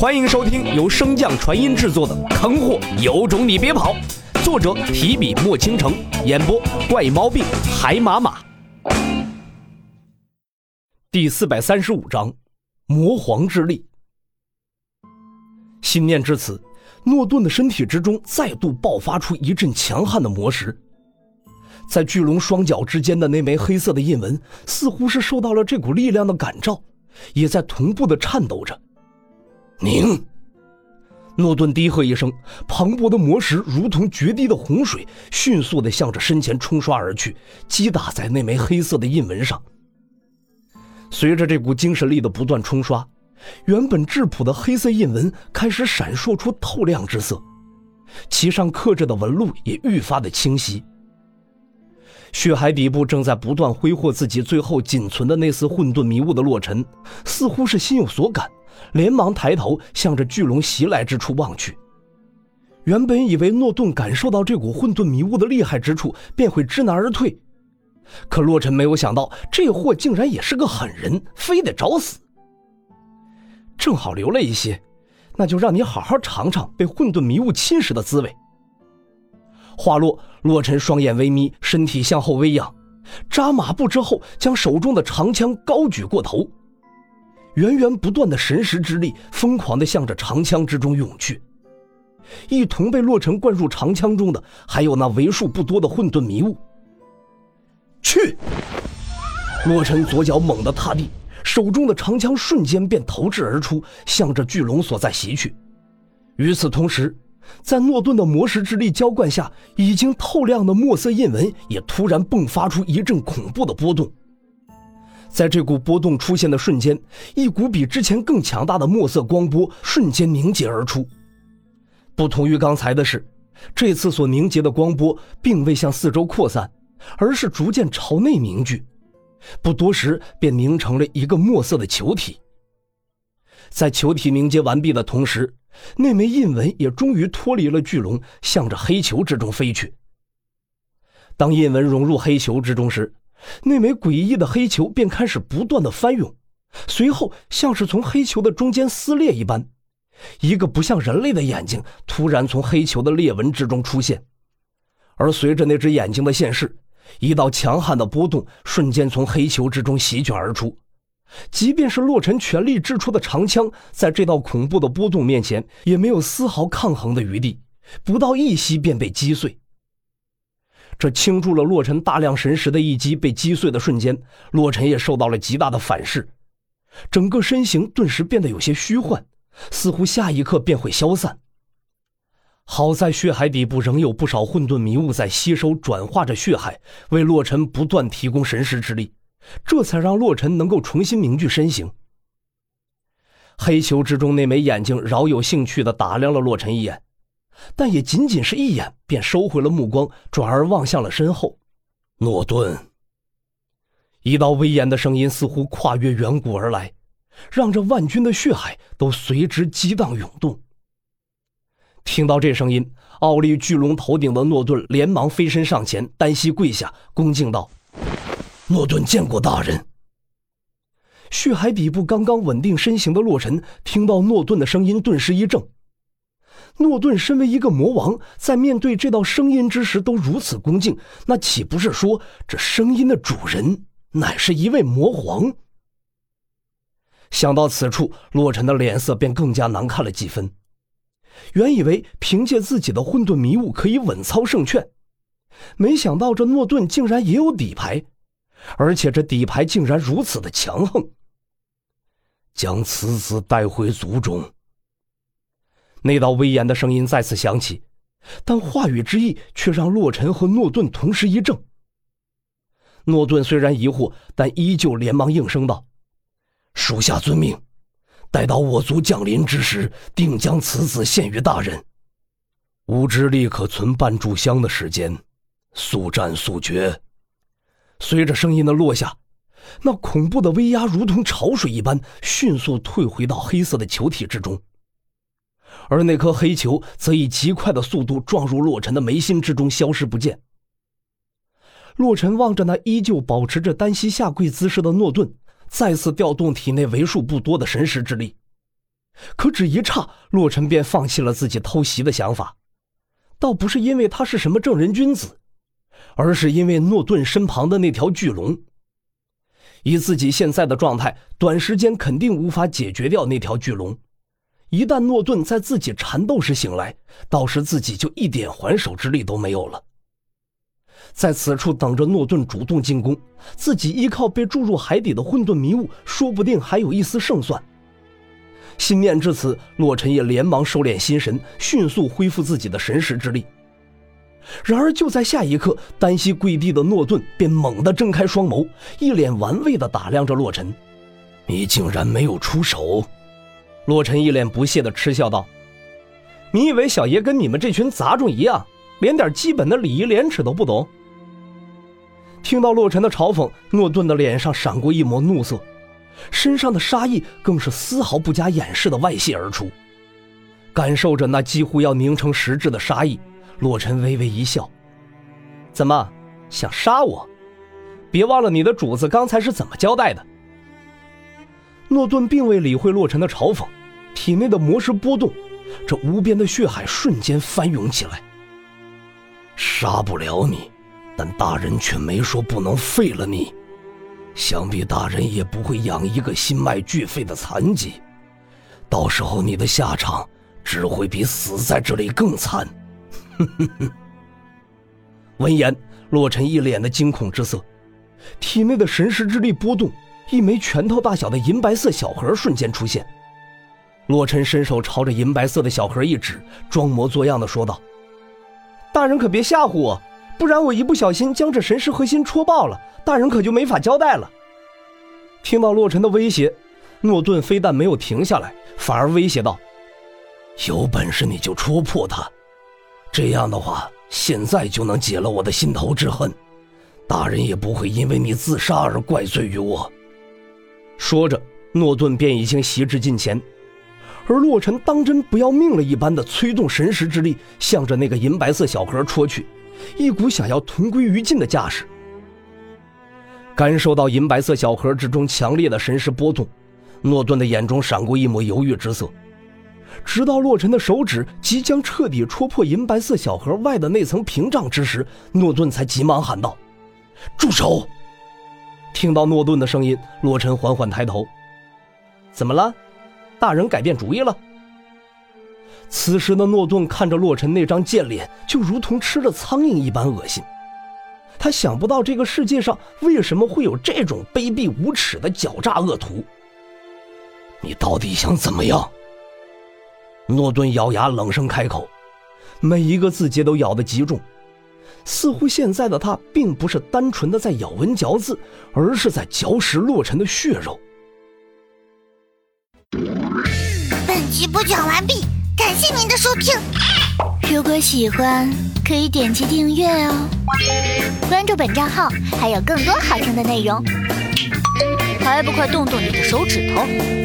欢迎收听由升降传音制作的《坑货有种你别跑》，作者提笔墨倾城，演播怪猫病海马马。第四百三十五章，魔皇之力。心念至此，诺顿的身体之中再度爆发出一阵强悍的魔石，在巨龙双脚之间的那枚黑色的印纹，似乎是受到了这股力量的感召，也在同步的颤抖着。宁，诺顿低喝一声，磅礴的魔石如同决堤的洪水，迅速的向着身前冲刷而去，击打在那枚黑色的印纹上。随着这股精神力的不断冲刷，原本质朴的黑色印纹开始闪烁出透亮之色，其上刻着的纹路也愈发的清晰。血海底部正在不断挥霍自己最后仅存的那丝混沌迷雾的洛尘，似乎是心有所感。连忙抬头向着巨龙袭来之处望去。原本以为诺顿感受到这股混沌迷雾的厉害之处，便会知难而退，可洛尘没有想到，这货竟然也是个狠人，非得找死。正好留了一些，那就让你好好尝尝被混沌迷雾侵蚀的滋味。话落，洛尘双眼微眯，身体向后微仰，扎马步之后，将手中的长枪高举过头。源源不断的神识之力疯狂地向着长枪之中涌去，一同被洛尘灌入长枪中的，还有那为数不多的混沌迷雾。去！洛尘左脚猛地踏地，手中的长枪瞬间便投掷而出，向着巨龙所在袭去。与此同时，在诺顿的魔石之力浇灌下，已经透亮的墨色印纹也突然迸发出一阵恐怖的波动。在这股波动出现的瞬间，一股比之前更强大的墨色光波瞬间凝结而出。不同于刚才的是，这次所凝结的光波并未向四周扩散，而是逐渐朝内凝聚。不多时，便凝成了一个墨色的球体。在球体凝结完毕的同时，那枚印纹也终于脱离了巨龙，向着黑球之中飞去。当印纹融入黑球之中时，那枚诡异的黑球便开始不断的翻涌，随后像是从黑球的中间撕裂一般，一个不像人类的眼睛突然从黑球的裂纹之中出现，而随着那只眼睛的现世，一道强悍的波动瞬间从黑球之中席卷而出，即便是洛尘全力掷出的长枪，在这道恐怖的波动面前也没有丝毫抗衡的余地，不到一息便被击碎。这倾注了洛尘大量神识的一击被击碎的瞬间，洛尘也受到了极大的反噬，整个身形顿时变得有些虚幻，似乎下一刻便会消散。好在血海底部仍有不少混沌迷雾在吸收转化着血海，为洛尘不断提供神识之力，这才让洛尘能够重新凝聚身形。黑球之中那枚眼睛饶有兴趣地打量了洛尘一眼。但也仅仅是一眼，便收回了目光，转而望向了身后。诺顿。一道威严的声音似乎跨越远古而来，让这万军的血海都随之激荡涌动。听到这声音，傲立巨龙头顶的诺顿连忙飞身上前，单膝跪下，恭敬道：“诺顿见过大人。”血海底部刚刚稳定身形的洛尘听到诺顿的声音，顿时一怔。诺顿身为一个魔王，在面对这道声音之时都如此恭敬，那岂不是说这声音的主人乃是一位魔皇？想到此处，洛尘的脸色便更加难看了几分。原以为凭借自己的混沌迷雾可以稳操胜券，没想到这诺顿竟然也有底牌，而且这底牌竟然如此的强横。将此子带回族中。那道威严的声音再次响起，但话语之意却让洛尘和诺顿同时一怔。诺顿虽然疑惑，但依旧连忙应声道：“属下遵命，待到我族降临之时，定将此子献于大人。吾之力可存半炷香的时间，速战速决。”随着声音的落下，那恐怖的威压如同潮水一般，迅速退回到黑色的球体之中。而那颗黑球则以极快的速度撞入洛尘的眉心之中，消失不见。洛尘望着那依旧保持着单膝下跪姿势的诺顿，再次调动体内为数不多的神识之力。可只一刹，洛尘便放弃了自己偷袭的想法。倒不是因为他是什么正人君子，而是因为诺顿身旁的那条巨龙。以自己现在的状态，短时间肯定无法解决掉那条巨龙。一旦诺顿在自己缠斗时醒来，到时自己就一点还手之力都没有了。在此处等着诺顿主动进攻，自己依靠被注入海底的混沌迷雾，说不定还有一丝胜算。心念至此，洛尘也连忙收敛心神，迅速恢复自己的神识之力。然而就在下一刻，单膝跪地的诺顿便猛地睁开双眸，一脸玩味地打量着洛尘：“你竟然没有出手！”洛尘一脸不屑地嗤笑道：“你以为小爷跟你们这群杂种一样，连点基本的礼仪廉耻都不懂？”听到洛尘的嘲讽，诺顿的脸上闪过一抹怒色，身上的杀意更是丝毫不加掩饰的外泄而出。感受着那几乎要凝成实质的杀意，洛尘微微一笑：“怎么想杀我？别忘了你的主子刚才是怎么交代的。”诺顿并未理会洛尘的嘲讽，体内的魔石波动，这无边的血海瞬间翻涌起来。杀不了你。但大人却没说不能废了你，想必大人也不会养一个心脉俱废的残疾，到时候你的下场只会比死在这里更惨。哼哼哼。闻言，洛尘一脸的惊恐之色，体内的神识之力波动，一枚拳头大小的银白色小盒瞬间出现。洛尘伸手朝着银白色的小盒一指，装模作样的说道：“大人可别吓唬我。”不然我一不小心将这神识核心戳爆了，大人可就没法交代了。听到洛尘的威胁，诺顿非但没有停下来，反而威胁道：“有本事你就戳破它，这样的话，现在就能解了我的心头之恨，大人也不会因为你自杀而怪罪于我。”说着，诺顿便已经袭至近前，而洛尘当真不要命了一般的催动神识之力，向着那个银白色小盒戳去。一股想要同归于尽的架势。感受到银白色小盒之中强烈的神识波动，诺顿的眼中闪过一抹犹豫之色。直到洛尘的手指即将彻底戳破银白色小盒外的那层屏障之时，诺顿才急忙喊道：“住手！”听到诺顿的声音，洛尘缓缓抬头：“怎么了？大人改变主意了？”此时的诺顿看着洛尘那张贱脸，就如同吃了苍蝇一般恶心。他想不到这个世界上为什么会有这种卑鄙无耻的狡诈恶徒。你到底想怎么样？诺顿咬牙冷声开口，每一个字节都咬得极重，似乎现在的他并不是单纯的在咬文嚼字，而是在嚼食洛尘的血肉。本集播讲完毕。感谢您的收听，如果喜欢可以点击订阅哦，关注本账号还有更多好听的内容，还不快动动你的手指头！